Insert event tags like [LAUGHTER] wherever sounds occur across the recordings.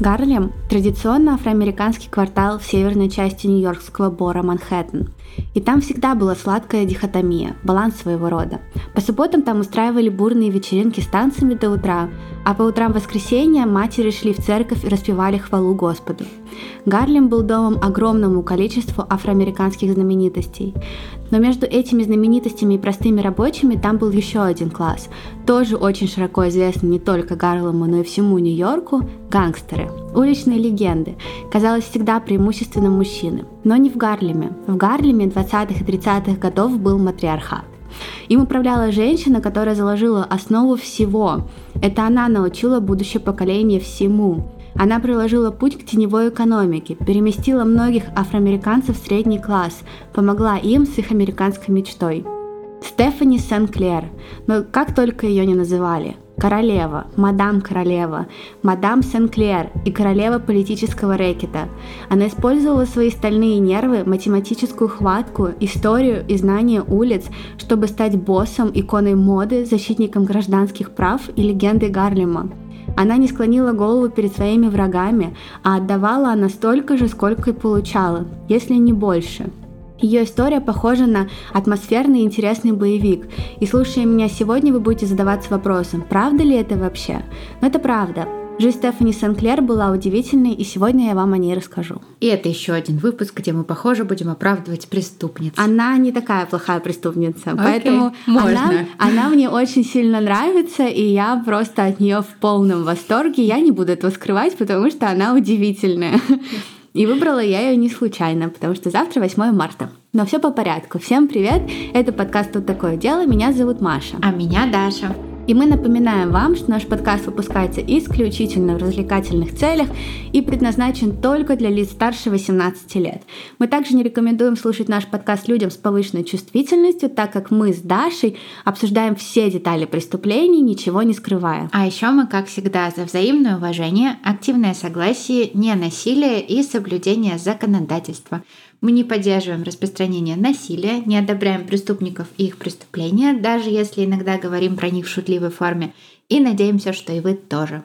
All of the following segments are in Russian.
Гарлем – традиционно афроамериканский квартал в северной части нью-йоркского бора Манхэттен. И там всегда была сладкая дихотомия, баланс своего рода. По субботам там устраивали бурные вечеринки с танцами до утра, а по утрам воскресенья матери шли в церковь и распевали хвалу Господу. Гарлем был домом огромному количеству афроамериканских знаменитостей. Но между этими знаменитостями и простыми рабочими там был еще один класс, тоже очень широко известный не только Гарлему, но и всему Нью-Йорку – гангстеры, уличные легенды, казалось всегда преимущественно мужчины. Но не в Гарлеме. В Гарлеме 20-х и 30-х годов был матриархат. Им управляла женщина, которая заложила основу всего. Это она научила будущее поколение всему. Она проложила путь к теневой экономике, переместила многих афроамериканцев в средний класс, помогла им с их американской мечтой. Стефани Сен-Клер, но как только ее не называли. Королева, мадам королева, мадам Сен-Клер и королева политического рэкета. Она использовала свои стальные нервы, математическую хватку, историю и знание улиц, чтобы стать боссом, иконой моды, защитником гражданских прав и легендой Гарлема. Она не склонила голову перед своими врагами, а отдавала она столько же, сколько и получала, если не больше. Ее история похожа на атмосферный и интересный боевик. И слушая меня сегодня, вы будете задаваться вопросом, правда ли это вообще? Но это правда. Жизнь Стефани Сенклер была удивительной, и сегодня я вам о ней расскажу. И это еще один выпуск, где мы, похоже, будем оправдывать преступниц. Она не такая плохая преступница, okay, поэтому можно. Она, она мне очень сильно нравится, и я просто от нее в полном восторге. Я не буду этого скрывать, потому что она удивительная. И выбрала я ее не случайно, потому что завтра 8 марта. Но все по порядку. Всем привет! Это подкаст «Тут такое дело». Меня зовут Маша. А меня Даша. И мы напоминаем вам, что наш подкаст выпускается исключительно в развлекательных целях и предназначен только для лиц старше 18 лет. Мы также не рекомендуем слушать наш подкаст людям с повышенной чувствительностью, так как мы с Дашей обсуждаем все детали преступлений, ничего не скрывая. А еще мы, как всегда, за взаимное уважение, активное согласие, не насилие и соблюдение законодательства. Мы не поддерживаем распространение насилия, не одобряем преступников и их преступления, даже если иногда говорим про них в шутливой форме, и надеемся, что и вы тоже.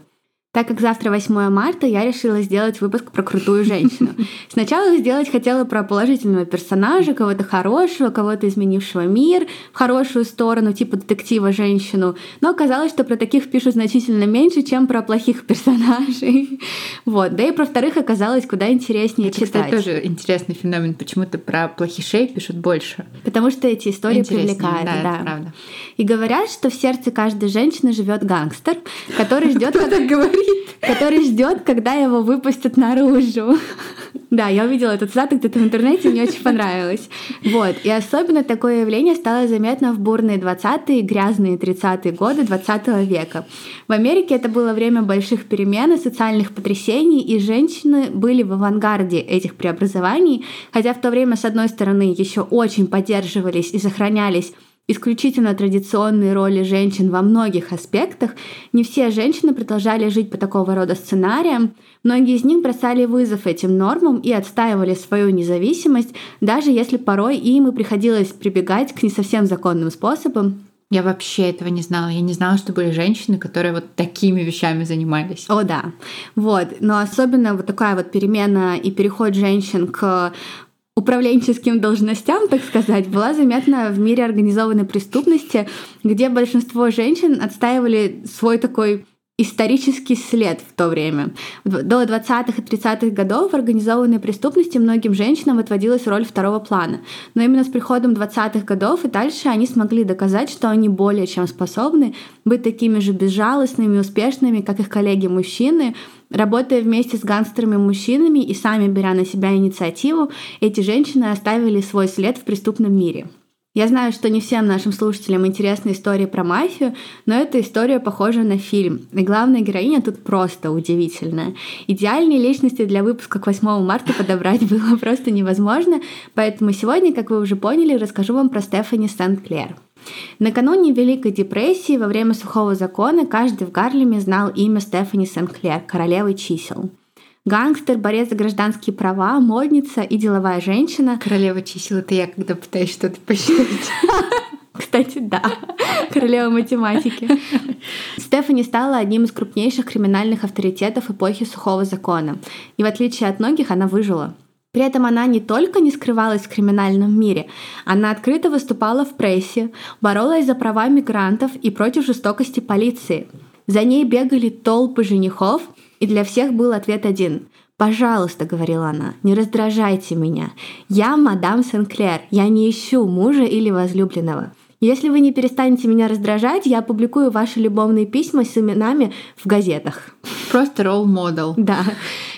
Так как завтра 8 марта, я решила сделать выпуск про крутую женщину. [LAUGHS] Сначала сделать хотела про положительного персонажа, кого-то хорошего, кого-то изменившего мир в хорошую сторону, типа детектива женщину. Но оказалось, что про таких пишут значительно меньше, чем про плохих персонажей. [LAUGHS] Вот. Да и про вторых оказалось куда интереснее Это, читать. Это тоже интересный феномен. Почему-то про плохишей пишут больше. Потому что эти истории привлекают. Да, да. правда. И говорят, что в сердце каждой женщины живет гангстер, который ждет... Так говорит? который ждет, когда его выпустят наружу. Да, я увидела этот цитату где-то в интернете, мне очень понравилось. Вот. И особенно такое явление стало заметно в бурные 20-е и грязные 30-е годы 20 века. В Америке это было время больших перемен и социальных потрясений, и женщины были в авангарде этих преобразований, хотя в то время, с одной стороны, еще очень поддерживались и сохранялись исключительно традиционные роли женщин во многих аспектах, не все женщины продолжали жить по такого рода сценариям, многие из них бросали вызов этим нормам и отстаивали свою независимость, даже если порой им и приходилось прибегать к не совсем законным способам, я вообще этого не знала. Я не знала, что были женщины, которые вот такими вещами занимались. О, да. Вот. Но особенно вот такая вот перемена и переход женщин к управленческим должностям, так сказать, была заметна в мире организованной преступности, где большинство женщин отстаивали свой такой исторический след в то время. До 20-х и 30-х годов в организованной преступности многим женщинам отводилась роль второго плана. Но именно с приходом 20-х годов и дальше они смогли доказать, что они более чем способны быть такими же безжалостными, успешными, как их коллеги-мужчины, Работая вместе с гангстерами-мужчинами и сами беря на себя инициативу, эти женщины оставили свой след в преступном мире. Я знаю, что не всем нашим слушателям интересна история про мафию, но эта история похожа на фильм. И главная героиня тут просто удивительная. Идеальные личности для выпуска к 8 марта подобрать [LAUGHS] было просто невозможно, поэтому сегодня, как вы уже поняли, расскажу вам про Стефани Сент-Клер. Накануне Великой депрессии во время сухого закона каждый в Гарлеме знал имя Стефани Сен-Клер, королевы чисел. Гангстер, борец за гражданские права, модница и деловая женщина. Королева чисел — это я, когда пытаюсь что-то посчитать. [LAUGHS] Кстати, да. Королева математики. Стефани стала одним из крупнейших криминальных авторитетов эпохи сухого закона. И в отличие от многих, она выжила. При этом она не только не скрывалась в криминальном мире, она открыто выступала в прессе, боролась за права мигрантов и против жестокости полиции. За ней бегали толпы женихов, и для всех был ответ один. «Пожалуйста», — говорила она, — «не раздражайте меня. Я мадам Сенклер, я не ищу мужа или возлюбленного. Если вы не перестанете меня раздражать, я опубликую ваши любовные письма с именами в газетах». Просто ролл-модел. Да.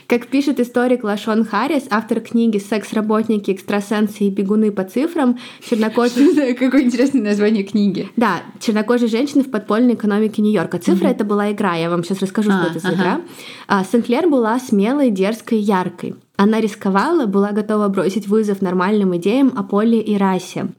Как пишет историк Лашон Харрис, автор книги «Секс-работники, экстрасенсы и бегуны по цифрам», чернокожие... Какое интересное название книги. Да, чернокожие женщины в подпольной экономике Нью-Йорка. Цифра — это была игра, я вам сейчас расскажу, что А, это за игра. А, Сенклер была смелой, дерзкой, яркой. Она рисковала, была готова бросить вызов нормальным идеям о поле и расе.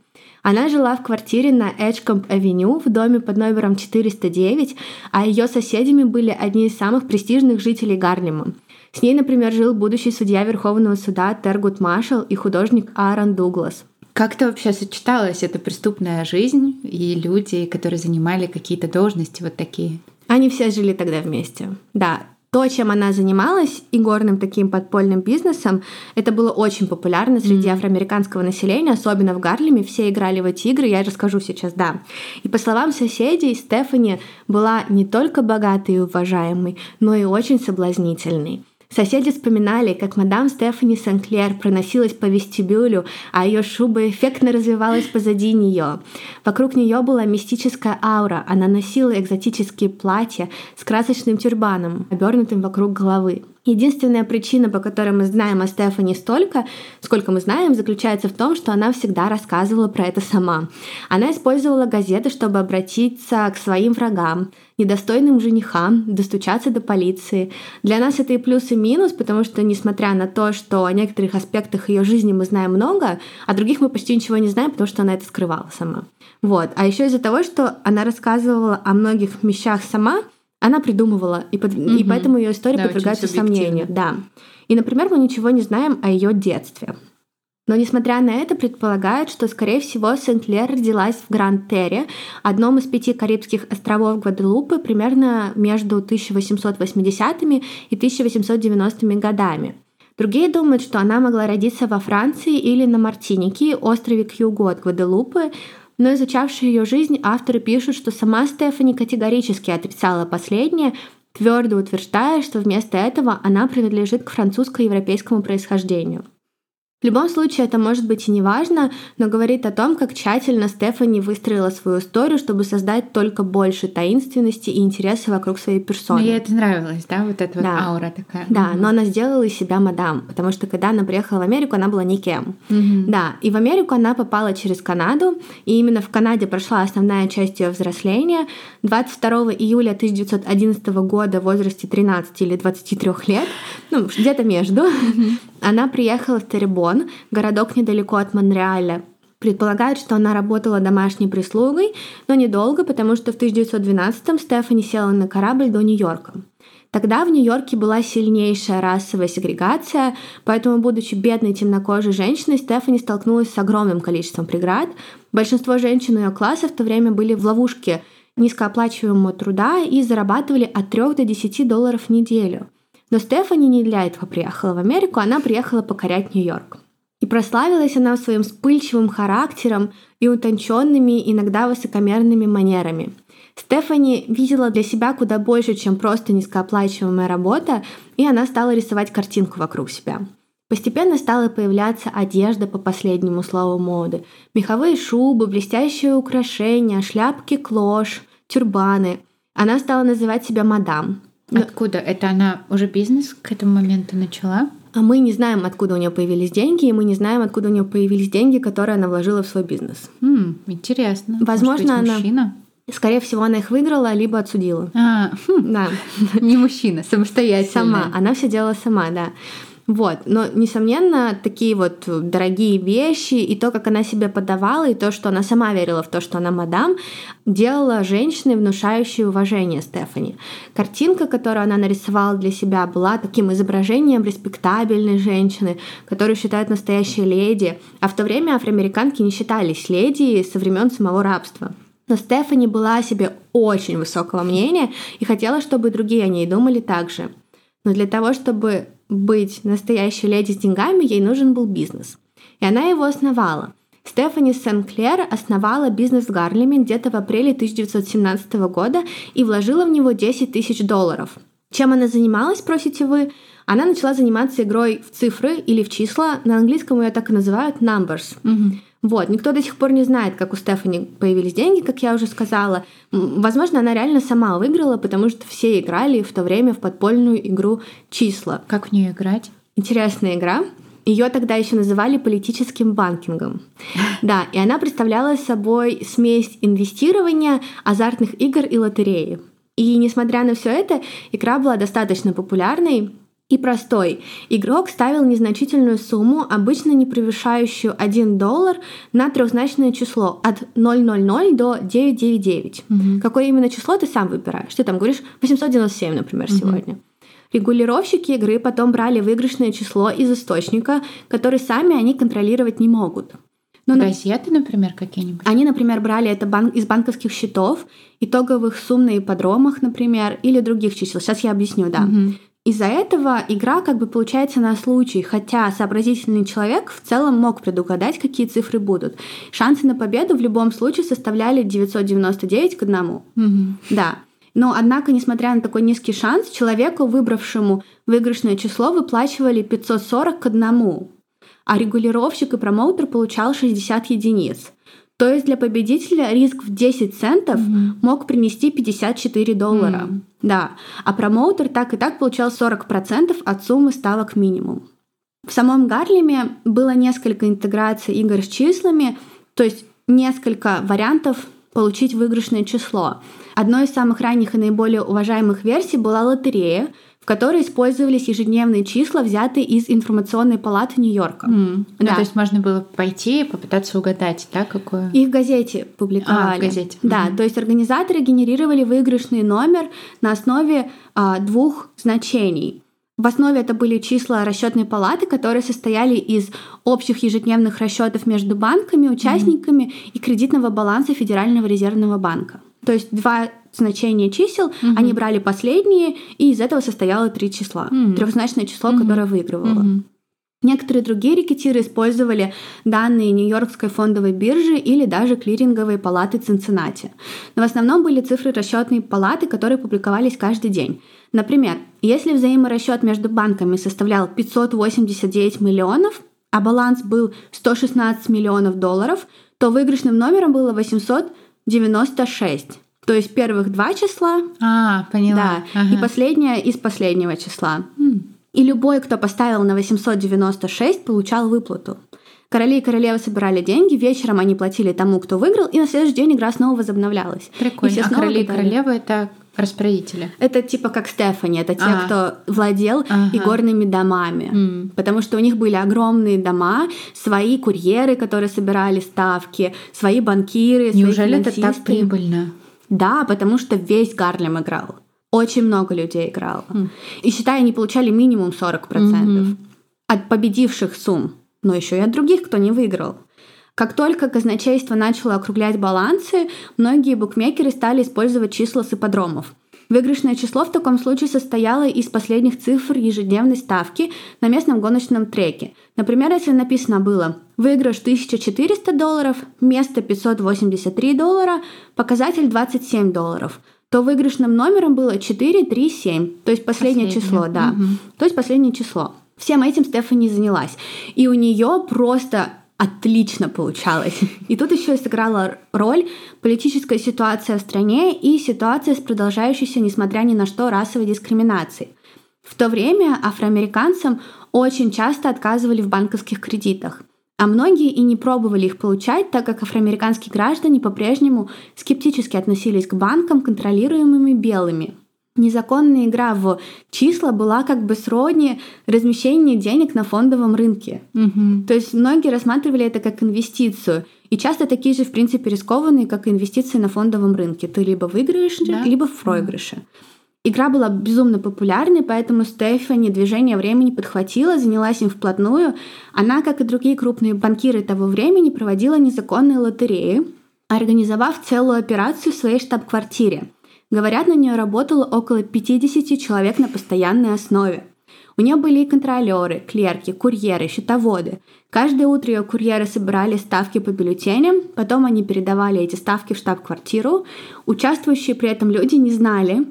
Она жила в квартире на Эджкомп-авеню в доме под номером 409, а ее соседями были одни из самых престижных жителей Гарлема. С ней, например, жил будущий судья Верховного суда Тергут Маршалл и художник Аарон Дуглас. Как-то вообще сочеталась эта преступная жизнь и люди, которые занимали какие-то должности вот такие? Они все жили тогда вместе. Да, то, чем она занималась, игорным таким подпольным бизнесом, это было очень популярно среди афроамериканского населения, особенно в Гарлеме. Все играли в эти игры, я расскажу сейчас, да. И по словам соседей, Стефани была не только богатой и уважаемой, но и очень соблазнительной. Соседи вспоминали, как мадам Стефани Сенклер проносилась по вестибюлю, а ее шуба эффектно развивалась позади нее. Вокруг нее была мистическая аура. Она носила экзотические платья с красочным тюрбаном, обернутым вокруг головы. Единственная причина, по которой мы знаем о Стефани столько, сколько мы знаем, заключается в том, что она всегда рассказывала про это сама. Она использовала газеты, чтобы обратиться к своим врагам, недостойным женихам, достучаться до полиции. Для нас это и плюс, и минус, потому что, несмотря на то, что о некоторых аспектах ее жизни мы знаем много, о других мы почти ничего не знаем, потому что она это скрывала сама. Вот. А еще из-за того, что она рассказывала о многих вещах сама, она придумывала, и, под- и Мгм. поэтому ее история Да, подвергается сомнению. Да. И, например, мы ничего не знаем о ее детстве. Но, несмотря на это, предполагают, что, скорее всего, Сент-Лер родилась в Гранд-Терре, одном из пяти Карибских островов Гваделупы, примерно между 1880-ми и 1890-ми годами. Другие думают, что она могла родиться во Франции или на Мартинике, острове к югу от Гваделупы, но изучавшие ее жизнь авторы пишут, что сама Стефани категорически отрицала последнее, твердо утверждая, что вместо этого она принадлежит к французско-европейскому происхождению. В любом случае это может быть и не важно, но говорит о том, как тщательно Стефани выстроила свою историю, чтобы создать только больше таинственности и интереса вокруг своей персоны. Но ей это нравилось, да, вот эта Да. вот аура такая. Да, Мгм. но она сделала из себя мадам, потому что когда она приехала в Америку, она была никем. Мгм. Да, и в Америку она попала через Канаду, и именно в Канаде прошла основная часть ее взросления. 22 июля 1911 года в возрасте 13 или 23 лет, ну, где-то между, она приехала в Теребон, городок недалеко от Монреаля. Предполагают, что она работала домашней прислугой, но недолго, потому что в 1912-м Стефани села на корабль до Нью-Йорка. Тогда в Нью-Йорке была сильнейшая расовая сегрегация, поэтому, будучи бедной темнокожей женщиной, Стефани столкнулась с огромным количеством преград. Большинство женщин ее класса в то время были в ловушке низкооплачиваемого труда и зарабатывали от 3 до 10 долларов в неделю. Но Стефани не для этого приехала в Америку, она приехала покорять Нью-Йорк. И прославилась она своим вспыльчивым характером и утонченными, иногда высокомерными манерами. Стефани видела для себя куда больше, чем просто низкооплачиваемая работа, и она стала рисовать картинку вокруг себя. Постепенно стала появляться одежда по последнему слову моды. Меховые шубы, блестящие украшения, шляпки клош, тюрбаны. Она стала называть себя мадам. Но- Откуда? Это она уже бизнес к этому моменту начала? А мы не знаем, откуда у нее появились деньги, и мы не знаем, откуда у нее появились деньги, которые она вложила в свой бизнес. М, интересно. Возможно, Может быть, она- мужчина? Скорее всего, она их выиграла, либо отсудила. А, хм, [LAUGHS] Да, не мужчина, самостоятельно. сама. Она все делала сама, да. Вот, но, несомненно, такие вот дорогие вещи, и то, как она себя подавала, и то, что она сама верила в то, что она мадам, делала женщиной, внушающей уважение Стефани. Картинка, которую она нарисовала для себя, была таким изображением респектабельной женщины, которую считают настоящей леди, а в то время афроамериканки не считались леди со времен самого рабства. Но Стефани была о себе очень высокого мнения и хотела, чтобы другие о ней думали так же. Но для того, чтобы быть настоящей леди с деньгами, ей нужен был бизнес. И она его основала. Стефани Сен-Клер основала бизнес в Гарлеме где-то в апреле 1917 года и вложила в него 10 тысяч долларов. Чем она занималась, спросите вы? Она начала заниматься игрой в цифры или в числа. На английском ее так и называют numbers. Мгм. Вот, никто до сих пор не знает, как у Стефани появились деньги, как я уже сказала. Возможно, она реально сама выиграла, потому что все играли в то время в подпольную игру числа. Как в нее играть? Интересная игра. Ее тогда еще называли политическим банкингом. Да, и она представляла собой смесь инвестирования, азартных игр и лотереи. И несмотря на все это, игра была достаточно популярной и простой. Игрок ставил незначительную сумму, обычно не превышающую 1 доллар, на трехзначное число от 000 до 999. Какое именно число ты сам выбираешь. Ты там говоришь 897, например, сегодня. Регулировщики игры потом брали выигрышное число из источника, который сами они контролировать не могут. На- Газеты, например, какие-нибудь? они, например, брали это бан- из банковских счетов, итоговых сумм на ипподромах, например, или других чисел. Сейчас я объясню, да. Из-за этого игра как бы получается на случай, хотя сообразительный человек в целом мог предугадать, какие цифры будут. Шансы на победу в любом случае составляли 999 к одному. Мгм. Да. Но, однако, несмотря на такой низкий шанс, человеку, выбравшему выигрышное число, выплачивали 540 к одному, а регулировщик и промоутер получал 60 единиц. То есть для победителя риск в 10 центов мог принести 54 доллара. М. Да. А промоутер так и так получал 40% от суммы ставок минимум. В самом Гарлеме было несколько интеграций игр с числами, то есть несколько вариантов получить выигрышное число. Одной из самых ранних и наиболее уважаемых версий была лотерея, которой использовались ежедневные числа, взятые из информационной палаты Нью-Йорка. Ну, Да. то есть можно было пойти и попытаться угадать, да, какое? И в газете публиковали. А, в газете. Да, Мгм. то есть организаторы генерировали выигрышный номер на основе а, двух значений. В основе это были числа расчетной палаты, которые состояли из общих ежедневных расчетов между банками, участниками и кредитного баланса Федерального резервного банка. То есть два значения чисел, они брали последние, и из этого состояло три числа. Мгм. Трехзначное число, Мгм. которое выигрывало. Мгм. Некоторые другие рекетиры использовали данные Нью-Йоркской фондовой биржи или даже клиринговой палаты Цинциннати. Но в основном были цифры расчетной палаты, которые публиковались каждый день. Например, если взаиморасчет между банками составлял 589 миллионов, а баланс был 116 миллионов долларов, то выигрышным номером было 896. То есть первых два числа, А, поняла. да, Ага. и последнее из последнего числа. М. И любой, кто поставил на 896, получал выплату. Короли и королевы собирали деньги, вечером они платили тому, кто выиграл, и на следующий день игра снова возобновлялась. И Прикольно. все А снова короли и королевы это распорядители. Это типа как Стефани, это те, А. кто владел Ага. игорными домами. М. Потому что у них были огромные дома, свои курьеры, которые собирали ставки, свои банкиры, свои Неужели это так прибыльно? Да, потому что весь Гарлем играл. Очень много людей играло. Хм. И считай, они получали минимум 40% от победивших сумм, но еще и от других, кто не выиграл. Как только казначейство начало округлять балансы, многие букмекеры стали использовать числа с ипподромов. Выигрышное число в таком случае состояло из последних цифр ежедневной ставки на местном гоночном треке. Например, если написано было «выигрыш 1400 долларов», место 583 доллара, показатель 27 долларов, то выигрышным номером было 437, то есть последнее, Последнее. число, да. Мгм. То есть последнее число. Всем этим Стефани занялась. И у нее просто отлично получалось. И тут еще сыграла роль политическая ситуация в стране и ситуация с продолжающейся, несмотря ни на что, расовой дискриминацией. В то время афроамериканцам очень часто отказывали в банковских кредитах. А многие и не пробовали их получать, так как афроамериканские граждане по-прежнему скептически относились к банкам, контролируемыми белыми. Незаконная игра в числа была как бы сродни размещению денег на фондовом рынке. Мгм. То есть многие рассматривали это как инвестицию. И часто такие же, в принципе, рискованные, как инвестиции на фондовом рынке. Ты либо выиграешь, Да. либо в проигрыше. Игра была безумно популярной, поэтому Стефани движение времени подхватила, занялась им вплотную. Она, как и другие крупные банкиры того времени, проводила незаконные лотереи. организовав целую операцию в своей штаб-квартире. Говорят, на нее работало около 50 человек на постоянной основе. У нее были и контролеры, клерки, курьеры, счетоводы. Каждое утро ее курьеры собирали ставки по бюллетеням, потом они передавали эти ставки в штаб-квартиру. Участвующие при этом люди не знали,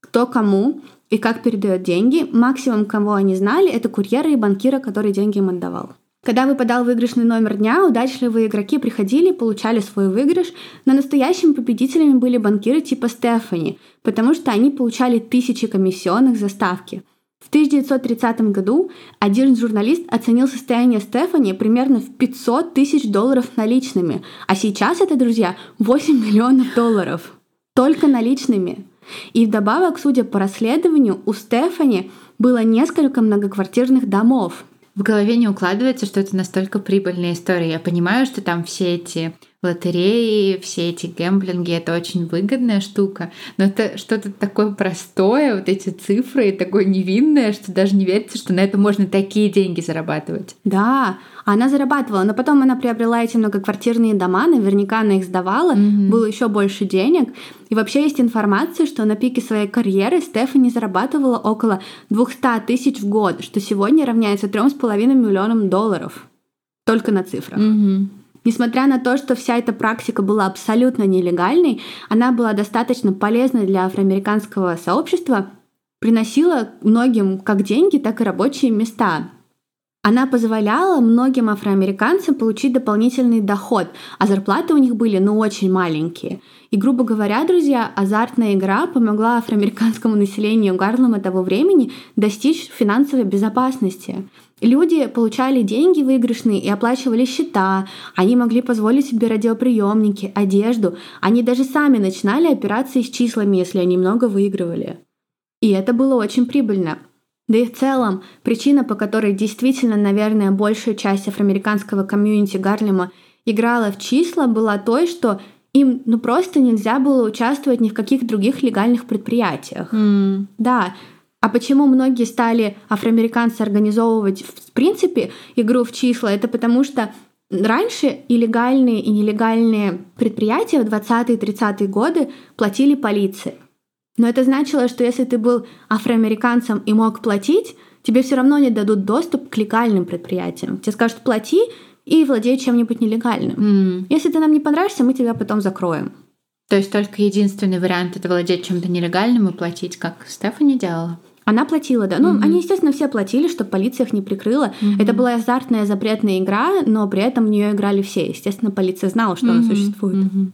кто кому и как передает деньги. Максимум, кого они знали, это курьеры и банкира, который деньги им отдавал. Когда выпадал выигрышный номер дня, удачливые игроки приходили, получали свой выигрыш, но настоящими победителями были банкиры типа Стефани, потому что они получали тысячи комиссионных за ставки. В 1930 году один журналист оценил состояние Стефани примерно в 500 тысяч долларов наличными, а сейчас это, друзья, 8 миллионов долларов. Только наличными. И вдобавок, судя по расследованию, у Стефани было несколько многоквартирных домов – в голове не укладывается, что это настолько прибыльная история. Я понимаю, что там все эти лотереи, все эти гэмблинги, это очень выгодная штука, но это что-то такое простое, вот эти цифры, и такое невинное, что даже не верится, что на это можно такие деньги зарабатывать. Да, она зарабатывала, но потом она приобрела эти многоквартирные дома, наверняка она их сдавала, mm-hmm. было еще больше денег. И вообще есть информация, что на пике своей карьеры Стефани зарабатывала около 200 тысяч в год, что сегодня равняется 3,5 миллионам долларов. Только на цифрах. Mm-hmm. Несмотря на то, что вся эта практика была абсолютно нелегальной, она была достаточно полезной для афроамериканского сообщества, приносила многим как деньги, так и рабочие места. Она позволяла многим афроамериканцам получить дополнительный доход, а зарплаты у них были ну очень маленькие. И, грубо говоря, друзья, азартная игра помогла афроамериканскому населению Гарлема того времени достичь финансовой безопасности. Люди получали деньги выигрышные и оплачивали счета, они могли позволить себе радиоприемники, одежду, они даже сами начинали операции с числами, если они много выигрывали. И это было очень прибыльно. Да и в целом, причина, по которой действительно, наверное, большая часть афроамериканского комьюнити Гарлема играла в числа, была той, что им ну просто нельзя было участвовать ни в каких других легальных предприятиях. Mm. Да. А почему многие стали афроамериканцы организовывать в принципе игру в числа? Это потому что раньше и легальные, и нелегальные предприятия в 20-30-е годы платили полиции. Но это значило, что если ты был афроамериканцем и мог платить, тебе все равно не дадут доступ к легальным предприятиям. Тебе скажут плати и владей чем-нибудь нелегальным. Mm. Если ты нам не понравишься, мы тебя потом закроем. То есть только единственный вариант это владеть чем-то нелегальным и платить, как Стефани делала? Она платила, да. Ну, mm-hmm. они, естественно, все платили, чтобы полиция их не прикрыла. Mm-hmm. Это была азартная запретная игра, но при этом в нее играли все. Естественно, полиция знала, что mm-hmm. она существует. Mm-hmm.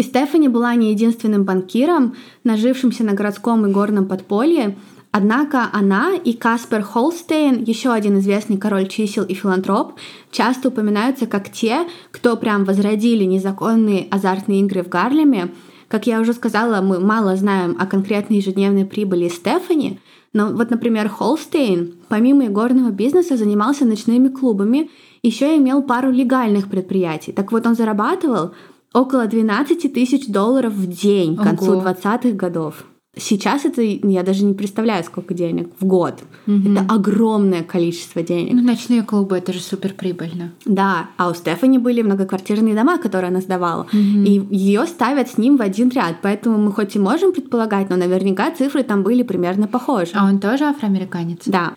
И Стефани была не единственным банкиром, нажившимся на городском и горном подполье, Однако она и Каспер Холстейн, еще один известный король чисел и филантроп, часто упоминаются как те, кто прям возродили незаконные азартные игры в Гарлеме. Как я уже сказала, мы мало знаем о конкретной ежедневной прибыли Стефани, но вот, например, Холстейн, помимо игорного бизнеса, занимался ночными клубами, еще имел пару легальных предприятий. Так вот, он зарабатывал около 12 тысяч долларов в день к концу Ого. 20-х годов. Сейчас это, я даже не представляю, сколько денег в год. Угу. Это огромное количество денег. Ну, ночные клубы, это же супер прибыльно. Да, а у Стефани были многоквартирные дома, которые она сдавала. Угу. И ее ставят с ним в один ряд. Поэтому мы хоть и можем предполагать, но наверняка цифры там были примерно похожи. А он тоже афроамериканец? Да.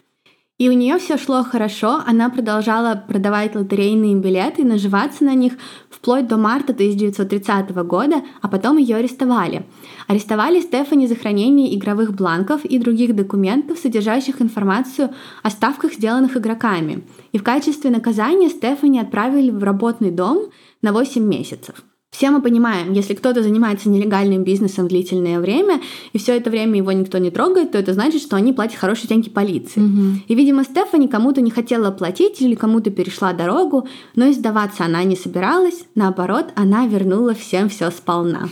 И у нее все шло хорошо, она продолжала продавать лотерейные билеты и наживаться на них вплоть до марта 1930 года, а потом ее арестовали. Арестовали Стефани за хранение игровых бланков и других документов, содержащих информацию о ставках, сделанных игроками. И в качестве наказания Стефани отправили в работный дом на 8 месяцев. Все мы понимаем, если кто-то занимается нелегальным бизнесом длительное время, и все это время его никто не трогает, то это значит, что они платят хорошие деньги полиции. Угу. И, видимо, Стефани кому-то не хотела платить или кому-то перешла дорогу, но и сдаваться она не собиралась, наоборот, она вернула всем все сполна.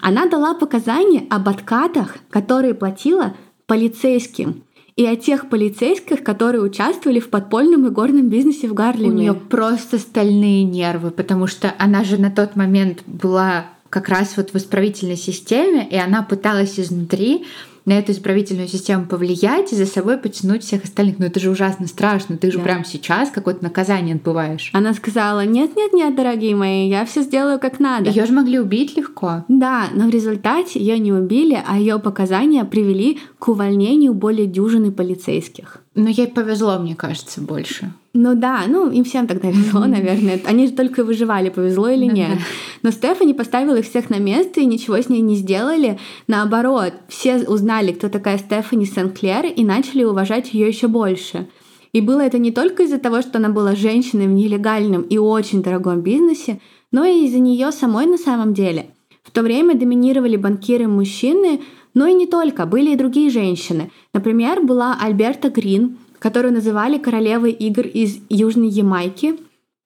Она дала показания об откатах, которые платила полицейским и о тех полицейских, которые участвовали в подпольном и горном бизнесе в Гарлеме. У нее просто стальные нервы, потому что она же на тот момент была как раз вот в исправительной системе, и она пыталась изнутри на эту исправительную систему повлиять и за собой потянуть всех остальных. Но это же ужасно страшно. Ты же Да. прямо сейчас какое-то наказание отбываешь. Она сказала, нет-нет-нет, дорогие мои, я все сделаю как надо. Ее же могли убить легко. Да, но в результате ее не убили, а ее показания привели к увольнению более дюжины полицейских. Но ей повезло, мне кажется, больше. Ну да, ну им всем тогда везло, наверное. Они же только выживали, повезло или Ну нет. да. Но Стефани поставила их всех на место и ничего с ней не сделали. Наоборот, все узнали, кто такая Стефани Сен-Клер, и начали уважать ее еще больше. И было это не только из-за того, что она была женщиной в нелегальном и очень дорогом бизнесе, но и из-за нее самой на самом деле. В то время доминировали банкиры-мужчины, но и не только, были и другие женщины. Например, была Альберта Грин, которую называли королевой игр из Южной Ямайки.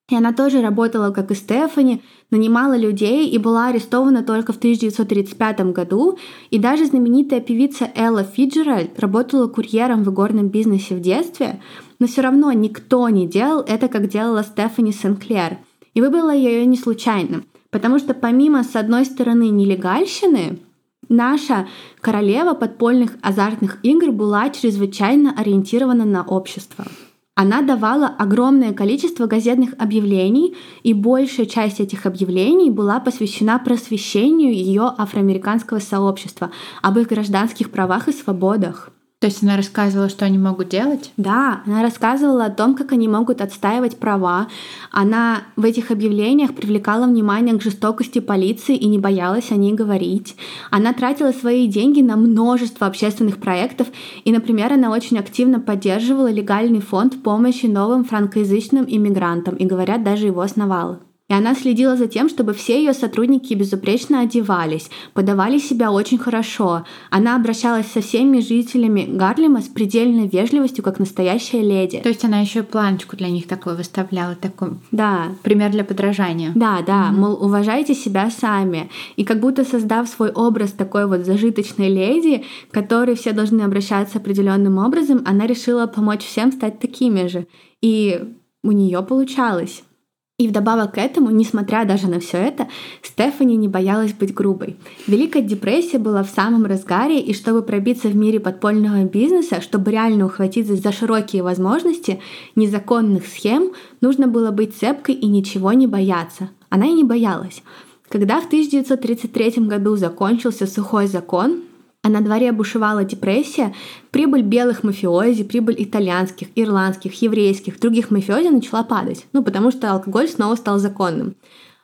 И она тоже работала, как и Стефани, нанимала людей и была арестована только в 1935 году. И даже знаменитая певица Элла Фиджеральд работала курьером в игорном бизнесе в детстве, но все равно никто не делал это, как делала Стефани Сенклер. И выбрала я ее не случайно, потому что помимо, с одной стороны, нелегальщины, Наша королева подпольных азартных игр была чрезвычайно ориентирована на общество. Она давала огромное количество газетных объявлений, и большая часть этих объявлений была посвящена просвещению ее афроамериканского сообщества об их гражданских правах и свободах. То есть она рассказывала, что они могут делать? Да, она рассказывала о том, как они могут отстаивать права. Она в этих объявлениях привлекала внимание к жестокости полиции и не боялась о ней говорить. Она тратила свои деньги на множество общественных проектов, и, например, она очень активно поддерживала легальный фонд помощи новым франкоязычным иммигрантам, и, говорят, даже его основала. И она следила за тем, чтобы все ее сотрудники безупречно одевались, подавали себя очень хорошо. Она обращалась со всеми жителями Гарлема с предельной вежливостью, как настоящая леди. То есть она еще и планочку для них такой выставляла, такой Да, пример для подражания. да, да, мол, уважайте себя сами. И как будто создав свой образ такой вот зажиточной леди, к которой все должны обращаться определенным образом, она решила помочь всем стать такими же. И у нее получалось. И вдобавок к этому, несмотря даже на все это, Стефани не боялась быть грубой. Великая депрессия была в самом разгаре, и чтобы пробиться в мире подпольного бизнеса, чтобы реально ухватиться за широкие возможности незаконных схем, нужно было быть цепкой и ничего не бояться. Она и не боялась. Когда в 1933 году закончился сухой закон, а на дворе бушевала депрессия, прибыль белых мафиози, прибыль итальянских, ирландских, еврейских, других мафиози начала падать. Ну, потому что алкоголь снова стал законным.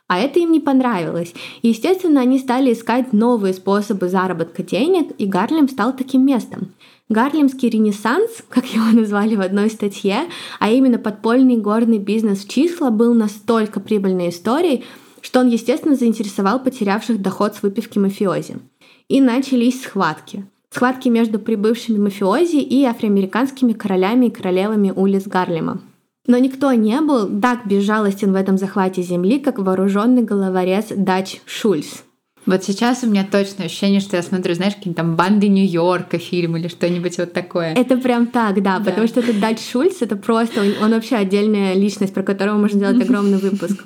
А это им не понравилось. И, естественно, они стали искать новые способы заработка денег, и Гарлем стал таким местом. Гарлемский ренессанс, [LAUGHS] как его назвали в одной статье, а именно подпольный горный бизнес в числа, был настолько прибыльной историей, что он, естественно, заинтересовал потерявших доход с выпивки мафиози. И начались схватки. Схватки между прибывшими мафиози и афроамериканскими королями и королевами улиц Гарлема. Но никто не был так безжалостен в этом захвате земли, как вооруженный головорез Дач Шульц. Вот сейчас у меня точно ощущение, что я смотрю, знаешь, какие-то там банды Нью-Йорка фильм или что-нибудь вот такое. Это прям так, да, Да. потому что этот Дач Шульц, это просто, он, он вообще отдельная личность, про которого можно сделать [LAUGHS] огромный выпуск.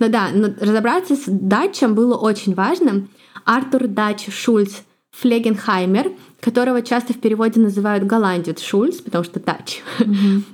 Но да, но разобраться с Датчем было очень важно. Артур Дач Шульц Флегенхаймер, которого часто в переводе называют голландец Шульц, потому что Дач,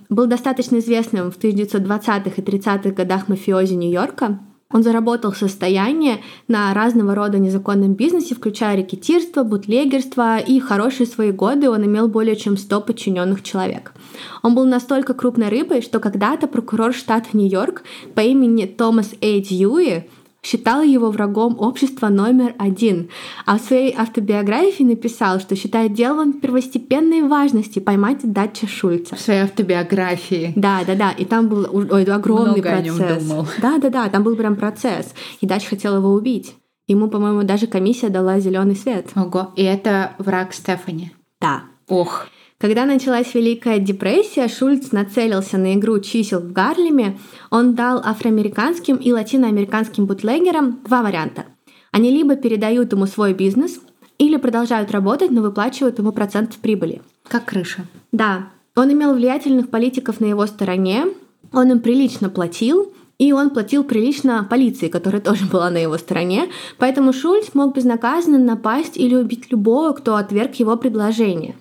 был достаточно известным в 1920-х и 30-х годах мафиози Нью-Йорка. Он заработал состояние на разного рода незаконном бизнесе, включая рекетирство, бутлегерство, и в хорошие свои годы он имел более чем 100 подчиненных человек. Он был настолько крупной рыбой, что когда-то прокурор штата Нью-Йорк по имени Томас Эй Дьюи считал его врагом общества номер один, а в своей автобиографии написал, что считает делом первостепенной важности поймать Датча Шульца. В своей автобиографии. Да, да, да. И там был ой, огромный Много о нём процесс. думал. Да, да, да. Там был прям процесс. И Дач хотел его убить. Ему, по-моему, даже комиссия дала зеленый свет. Ого, и это враг Стефани. Да. Ох, Когда началась Великая депрессия, Шульц нацелился на игру чисел в Гарлеме. Он дал афроамериканским и латиноамериканским бутлегерам два варианта. Они либо передают ему свой бизнес, или продолжают работать, но выплачивают ему процент прибыли. как крыша. Да, он имел влиятельных политиков на его стороне, он им прилично платил, И он платил прилично полиции, которая [LAUGHS] тоже была на его стороне, поэтому Шульц мог безнаказанно напасть или убить любого, кто отверг его предложение.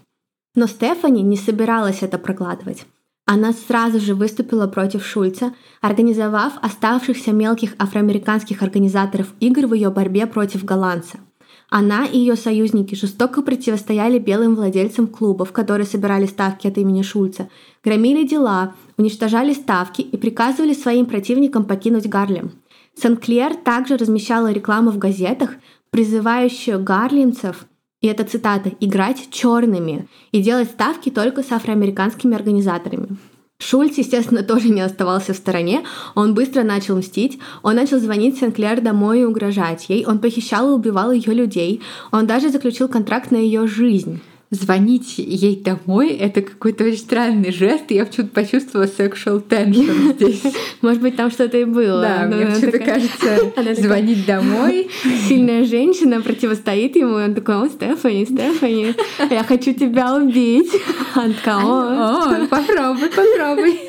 Но Стефани не собиралась это прокладывать. Она сразу же выступила против Шульца, организовав оставшихся мелких афроамериканских организаторов игр в ее борьбе против голландца. Она и ее союзники жестоко противостояли белым владельцам клубов, которые собирали ставки от имени Шульца, громили дела, уничтожали ставки и приказывали своим противникам покинуть Гарлем. Сен-Клер также размещала рекламу в газетах, призывающую гарлемцев – и это цитата, играть черными и делать ставки только с афроамериканскими организаторами. Шульц, естественно, [LAUGHS] тоже не оставался в стороне. Он быстро начал мстить. Он начал звонить Сенклер домой и угрожать ей. Он похищал и убивал ее людей. Он даже заключил контракт на ее жизнь звонить ей домой — это какой-то очень странный жест, и я почему-то почувствовала sexual tension [LAUGHS] здесь. Может быть, там что-то и было. Да, мне почему-то [LAUGHS] кажется, звонить домой. Сильная женщина противостоит ему, и он такой, о, Стефани, Стефани, я хочу тебя убить. Он о, попробуй, попробуй.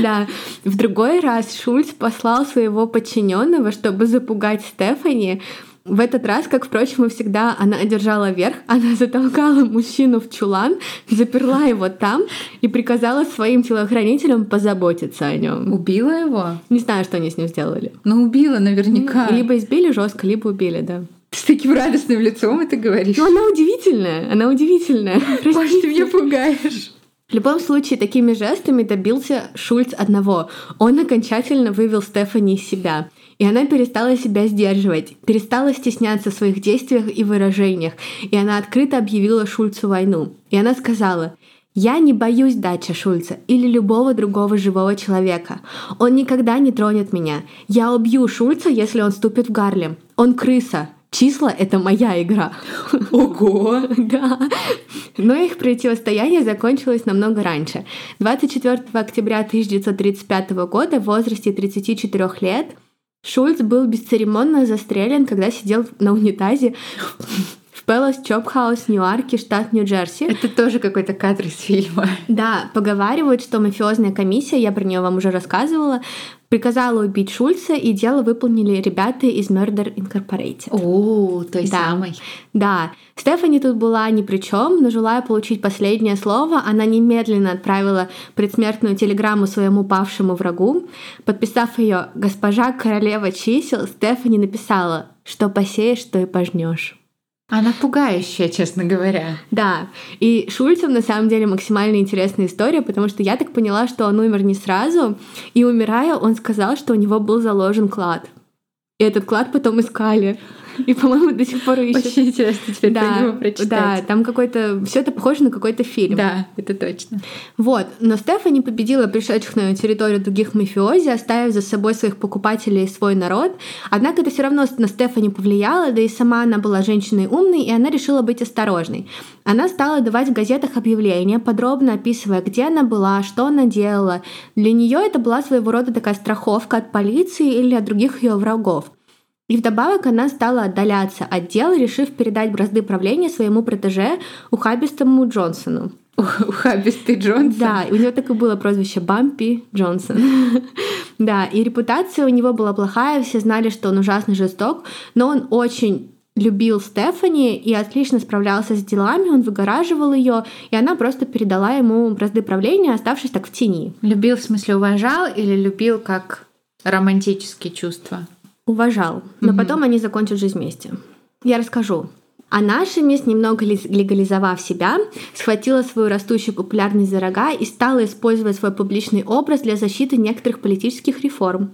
Да. В другой раз Шульц послал своего подчиненного, чтобы запугать Стефани, в этот раз, как, впрочем, и всегда, она одержала верх, [LAUGHS] она затолкала мужчину в чулан, заперла его там и приказала своим телохранителям позаботиться о нем. Убила его? Не знаю, что они с ним сделали. Ну, убила наверняка. Либо избили жестко, либо убили, да. С таким радостным лицом это говоришь. Ну, она удивительная, она удивительная. [LAUGHS] Может, ты меня пугаешь. В любом случае, такими жестами добился Шульц одного. Он окончательно вывел Стефани из себя. И она перестала себя сдерживать, перестала стесняться в своих действиях и выражениях, и она открыто объявила Шульцу войну. И она сказала, я не боюсь Дача Шульца или любого другого живого человека. Он никогда не тронет меня. Я убью Шульца, если он ступит в Гарлем. Он крыса. Числа — это моя игра. Ого! [LAUGHS] да. Но их противостояние закончилось намного раньше. 24 октября 1935 года в возрасте 34 лет Шульц был бесцеремонно застрелен, когда сидел на унитазе в Пэлас Чопхаус, Ньюарке, штат Нью-Джерси. Это тоже какой-то кадр из фильма. Да, поговаривают, что мафиозная комиссия, я про нее вам уже рассказывала, приказала убить Шульца, и дело выполнили ребята из Murder Incorporated. О, той да. самой. Да. Стефани тут была ни при чем, но желая получить последнее слово, она немедленно отправила предсмертную телеграмму своему павшему врагу. Подписав ее «Госпожа королева чисел», Стефани написала «Что посеешь, то и пожнешь». Она пугающая, честно говоря. Да. И Шульцев на самом деле максимально интересная история, потому что я так поняла, что он умер не сразу, и умирая, он сказал, что у него был заложен клад. И этот клад потом искали. [LAUGHS] И, по-моему, до сих пор ищут. Очень интересно теперь да, него прочитать. Да, там какой-то... все это похоже на какой-то фильм. Да, это точно. Вот. Но Стефани победила пришедших на территорию других мафиози, оставив за собой своих покупателей и свой народ. Однако это все равно на Стефани повлияло, да и сама она была женщиной умной, и она решила быть осторожной. Она стала давать в газетах объявления, подробно описывая, где она была, что она делала. Для нее это была своего рода такая страховка от полиции или от других ее врагов. И вдобавок она стала отдаляться от дел, решив передать бразды правления своему протеже, ухабистому Джонсону. Ухабистый Джонсон? Да, у него так и было прозвище Бампи Джонсон. [LAUGHS] да, и репутация у него была плохая, все знали, что он ужасно жесток, но он очень любил Стефани и отлично справлялся с делами, он выгораживал ее, и она просто передала ему бразды правления, оставшись так в тени. Любил в смысле уважал или любил как романтические чувства? Уважал, но mm-hmm. потом они закончат жизнь вместе. Я расскажу. А наша мисс, немного легализовав себя, схватила свою растущую популярность за рога и стала использовать свой публичный образ для защиты некоторых политических реформ.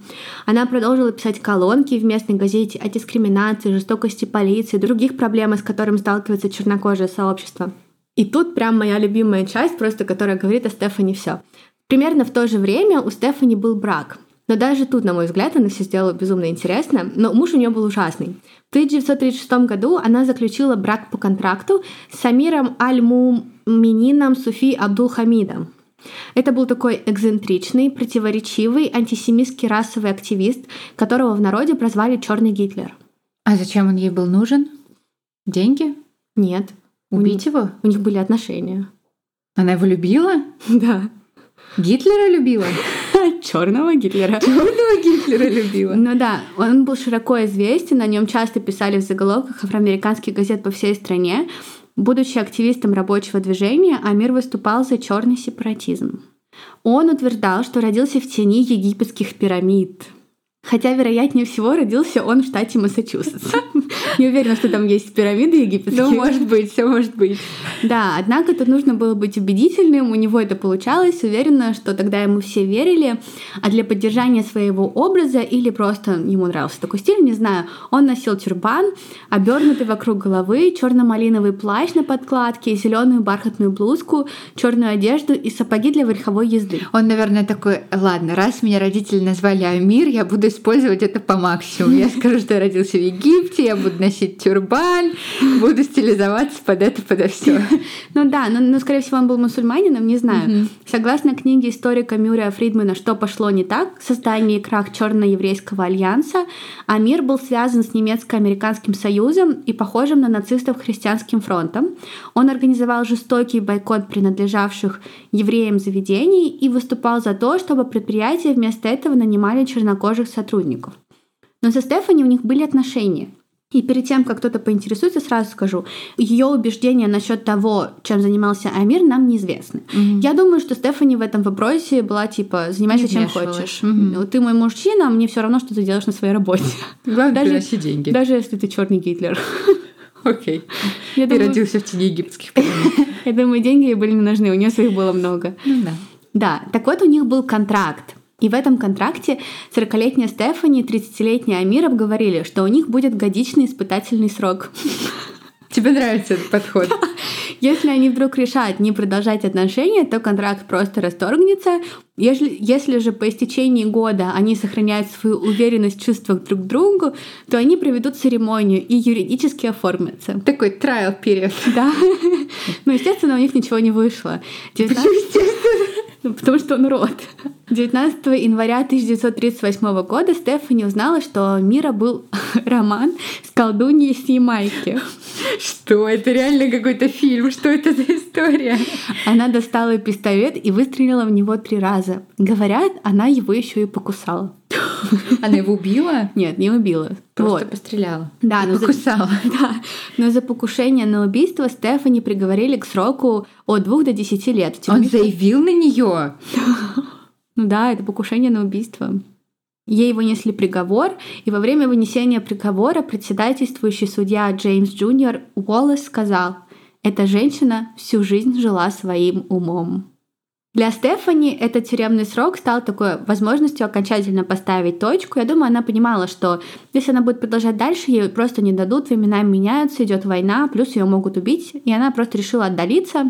Она продолжила писать колонки в местной газете о дискриминации, жестокости полиции, других проблемах, с которыми сталкивается чернокожее сообщество. И тут прям моя любимая часть, просто которая говорит о Стефани все. Примерно в то же время у Стефани был брак — но даже тут, на мой взгляд, она все сделала безумно интересно, но муж у нее был ужасный. В 1936 году она заключила брак по контракту с Самиром Аль-Муминином Суфи Абдул-Хамидом. Это был такой экзцентричный, противоречивый, антисемитский расовый активист, которого в народе прозвали Черный Гитлер. А зачем он ей был нужен? Деньги? Нет. Убить у его? У них были отношения. Она его любила? [LAUGHS] Да. Гитлера любила? Черного Гитлера. Черного Гитлера любила. Ну да, он был широко известен, о нем часто писали в заголовках афроамериканских газет по всей стране. Будучи активистом рабочего движения, Амир выступал за черный сепаратизм. Он утверждал, что родился в тени египетских пирамид. Хотя, вероятнее всего, родился он в штате Массачусетс. Не уверена, что там есть пирамиды египетские. Ну, может быть, все может быть. Да, однако тут нужно было быть убедительным, у него это получалось, уверена, что тогда ему все верили, а для поддержания своего образа или просто ему нравился такой стиль, не знаю, он носил тюрбан, обернутый вокруг головы, черно-малиновый плащ на подкладке, зеленую бархатную блузку, черную одежду и сапоги для верховой езды. Он, наверное, такой, ладно, раз меня родители назвали Амир, я буду использовать это по максимуму. Я скажу, что я родился в Египте, я буду носить тюрбан, буду стилизоваться под это, подо все. Ну да, но, но скорее всего он был мусульманином, не знаю. Согласно книге историка Мюррея Фридмана «Что пошло не так. Создание и крах черно-еврейского альянса», Амир был связан с немецко-американским союзом и похожим на нацистов христианским фронтом. Он организовал жестокий бойкот принадлежавших евреям заведений и выступал за то, чтобы предприятия вместо этого нанимали чернокожих сотрудников. Но со Стефани у них были отношения. И перед тем, как кто-то поинтересуется, сразу скажу, ее убеждения насчет того, чем занимался Амир, нам неизвестны. Mm-hmm. Я думаю, что Стефани в этом вопросе была типа занимайся Не чем хочешь. Mm-hmm. Ты мой мужчина, мне все равно, что ты делаешь на своей работе. [LAUGHS] Главное, даже, приноси деньги. Даже если ты черный Гитлер. [LAUGHS] Окей. Okay. Ты родился в тени египетских [LAUGHS] Я думаю, деньги ей были не нужны, у нее своих было много. Ну да. Да, так вот у них был контракт. И в этом контракте 40-летняя Стефани и 30-летняя Амиров говорили, что у них будет годичный испытательный срок. Тебе нравится этот подход? [LAUGHS] Если они вдруг решат не продолжать отношения, то контракт просто расторгнется. Если, если же по истечении года они сохраняют свою уверенность в чувствах друг к другу, то они проведут церемонию и юридически оформятся. Такой trial период. Да. [LAUGHS] Но, естественно, у них ничего не вышло. 19... Ну, потому что он род. 19 января 1938 года Стефани узнала, что Мира был [LAUGHS] роман с колдуньей с Ямайки. Что? Это реально какой-то фильм? Что это за история? Она достала пистолет и выстрелила в него три раза. Говорят, она его еще и покусала. [LAUGHS] Она его убила? Нет, не убила. Просто вот. постреляла. Да, но покусала. За, [LAUGHS] да, но за покушение на убийство Стефани приговорили к сроку от двух до десяти лет. Он заявил на нее. [LAUGHS] Ну да, это покушение на убийство. Ей вынесли приговор, и во время вынесения приговора председательствующий судья Джеймс Джуниор Уоллес сказал, «Эта женщина всю жизнь жила своим умом». Для Стефани этот тюремный срок стал такой возможностью окончательно поставить точку. Я думаю, она понимала, что если она будет продолжать дальше, ей просто не дадут, времена меняются, идет война, плюс ее могут убить, и она просто решила отдалиться.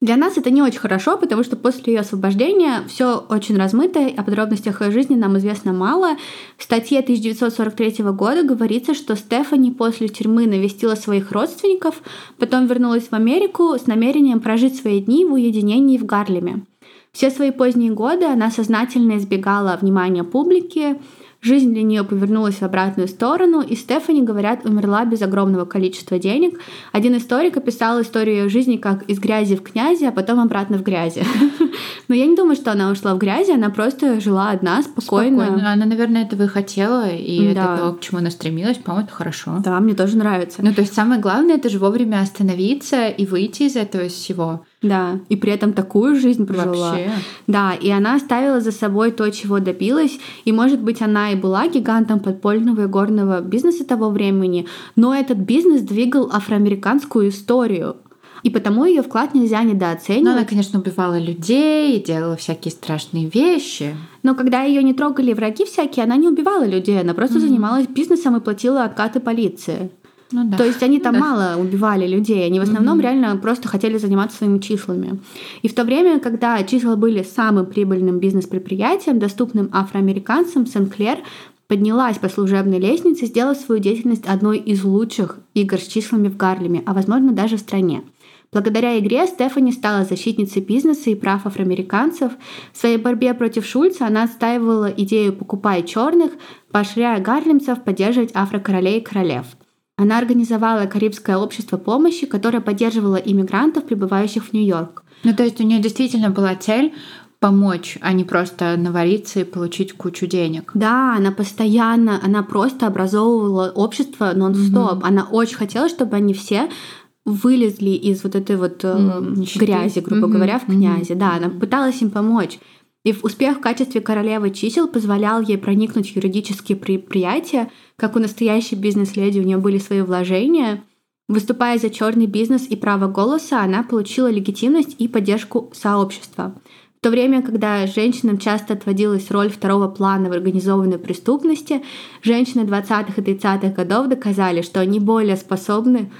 Для нас это не очень хорошо, потому что после ее освобождения все очень размыто, о подробностях ее жизни нам известно мало. В статье 1943 года говорится, что Стефани после тюрьмы навестила своих родственников, потом вернулась в Америку с намерением прожить свои дни в уединении в Гарлеме. Все свои поздние годы она сознательно избегала внимания публики, Жизнь для нее повернулась в обратную сторону, и Стефани, говорят, умерла без огромного количества денег. Один историк описал историю ее жизни как из грязи в князи, а потом обратно в грязи. [LAUGHS] Но я не думаю, что она ушла в грязи, она просто жила одна, спокойно. спокойно. Она, наверное, этого и хотела, и да. это то, к чему она стремилась. По-моему, это хорошо. Да, мне тоже нравится. Ну, то есть самое главное, это же вовремя остановиться и выйти из этого всего. Да, и при этом такую жизнь прожила. Вообще. Да, и она оставила за собой то, чего добилась. И, может быть, она и была гигантом подпольного и горного бизнеса того времени, но этот бизнес двигал афроамериканскую историю. И потому ее вклад нельзя недооценивать. Но она, конечно, убивала людей, делала всякие страшные вещи. Но когда ее не трогали враги всякие, она не убивала людей, она просто mm-hmm. занималась бизнесом и платила откаты полиции. Ну, да. То есть они там да. мало убивали людей, они в основном mm-hmm. реально просто хотели заниматься своими числами. И в то время, когда числа были самым прибыльным бизнес-предприятием, доступным афроамериканцам, Сен-Клер поднялась по служебной лестнице, сделав свою деятельность одной из лучших игр с числами в Гарлеме, а возможно даже в стране. Благодаря игре Стефани стала защитницей бизнеса и прав афроамериканцев. В своей борьбе против Шульца она отстаивала идею «покупай черных», поощряя гарлемцев поддерживать афрокоролей и королев – она организовала Карибское общество помощи, которое поддерживало иммигрантов, прибывающих в Нью-Йорк. Ну, то есть у нее действительно была цель помочь, а не просто навариться и получить кучу денег. Да, она постоянно, она просто образовывала общество нон-стоп. Mm-hmm. Она очень хотела, чтобы они все вылезли из вот этой вот mm, грязи, грубо mm-hmm. говоря, в князе. Mm-hmm. Да, она пыталась им помочь. И успех в качестве королевы чисел позволял ей проникнуть в юридические предприятия, как у настоящей бизнес-леди у нее были свои вложения. Выступая за черный бизнес и право голоса, она получила легитимность и поддержку сообщества. В то время, когда женщинам часто отводилась роль второго плана в организованной преступности, женщины 20-х и 30-х годов доказали, что они более способны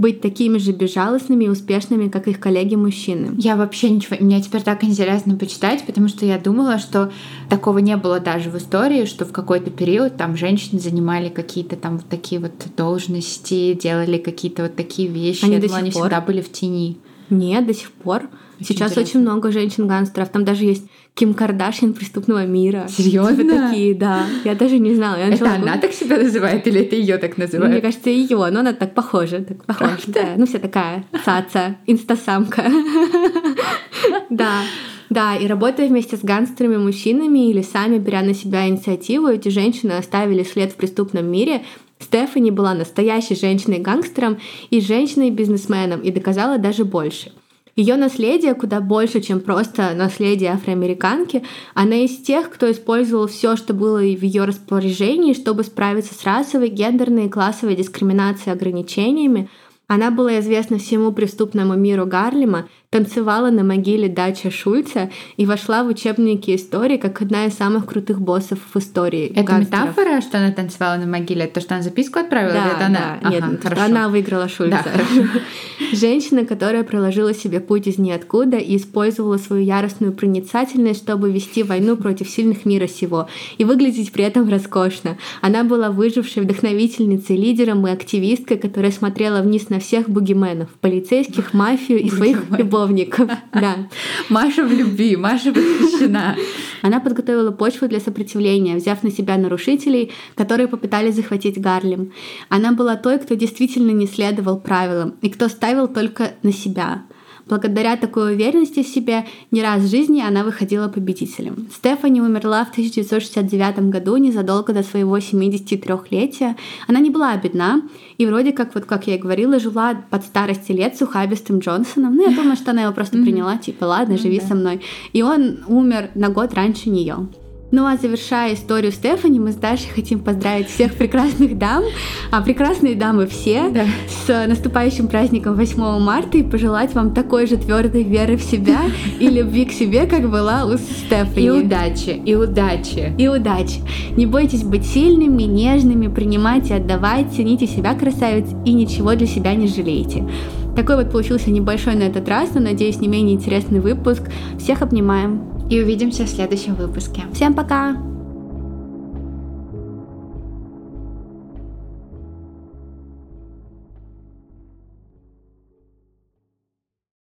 быть такими же безжалостными и успешными, как их коллеги-мужчины. Я вообще ничего... Мне теперь так интересно почитать, потому что я думала, что такого не было даже в истории, что в какой-то период там женщины занимали какие-то там вот такие вот должности, делали какие-то вот такие вещи. Они я до думала, сих они пор? всегда были в тени. Нет, до сих пор. Очень Сейчас интересно. очень много женщин-гангстеров. Там даже есть Ким Кардашьян преступного мира. Серьезно? Типа такие, да. Я даже не знала. Я Это она так себя называет или это ее так называют? Мне кажется, ее, но она так похожа. Так похожа, да. Ну, вся такая цаца, инстасамка. [LAUGHS] Да. Да, и работая вместе с гангстерами мужчинами или сами беря на себя инициативу, эти женщины оставили след в преступном мире. Стефани была настоящей женщиной-гангстером и женщиной-бизнесменом и доказала даже больше. Ее наследие куда больше, чем просто наследие афроамериканки. Она из тех, кто использовал все, что было в ее распоряжении, чтобы справиться с расовой, гендерной и классовой дискриминацией и ограничениями. Она была известна всему преступному миру Гарлема, танцевала на могиле Дача Шульца и вошла в учебники истории как одна из самых крутых боссов в истории. Это гангстеров. метафора, что она танцевала на могиле? То, что она записку отправила? Да, это она? да. Нет, Ага, что хорошо. она выиграла Шульца. Да. [LAUGHS] Женщина, которая проложила себе путь из ниоткуда и использовала свою яростную проницательность, чтобы вести войну против сильных мира сего и выглядеть при этом роскошно. Она была выжившей вдохновительницей, лидером и активисткой, которая смотрела вниз на всех бугименов, полицейских, мафию и своих Бугимен. Любовников. [LAUGHS] Да. Маша в любви, Маша восхищена. Она подготовила почву для сопротивления, взяв на себя нарушителей, которые попытались захватить Гарлем. Она была той, кто действительно не следовал правилам и кто ставил только на себя. Благодаря такой уверенности в себе не раз в жизни она выходила победителем. Стефани умерла в 1969 году, незадолго до своего 73-летия. Она не была бедна и вроде как, вот как я и говорила, жила под старости лет с ухабистым Джонсоном. Ну, я думаю, что она его просто приняла, типа, ладно, живи со мной. И он умер на год раньше нее. Ну а завершая историю Стефани, мы с Дашей хотим поздравить всех прекрасных дам, а прекрасные дамы все, Да. с наступающим праздником 8 марта и пожелать вам такой же твердой веры в себя и любви к себе, как была у Стефани. И удачи, и удачи. И удачи. Не бойтесь быть сильными, нежными, принимать и отдавать, цените себя, красавиц, и ничего для себя не жалейте. Такой вот получился небольшой на этот раз, но, надеюсь, не менее интересный выпуск. Всех обнимаем. И увидимся в следующем выпуске. Всем пока!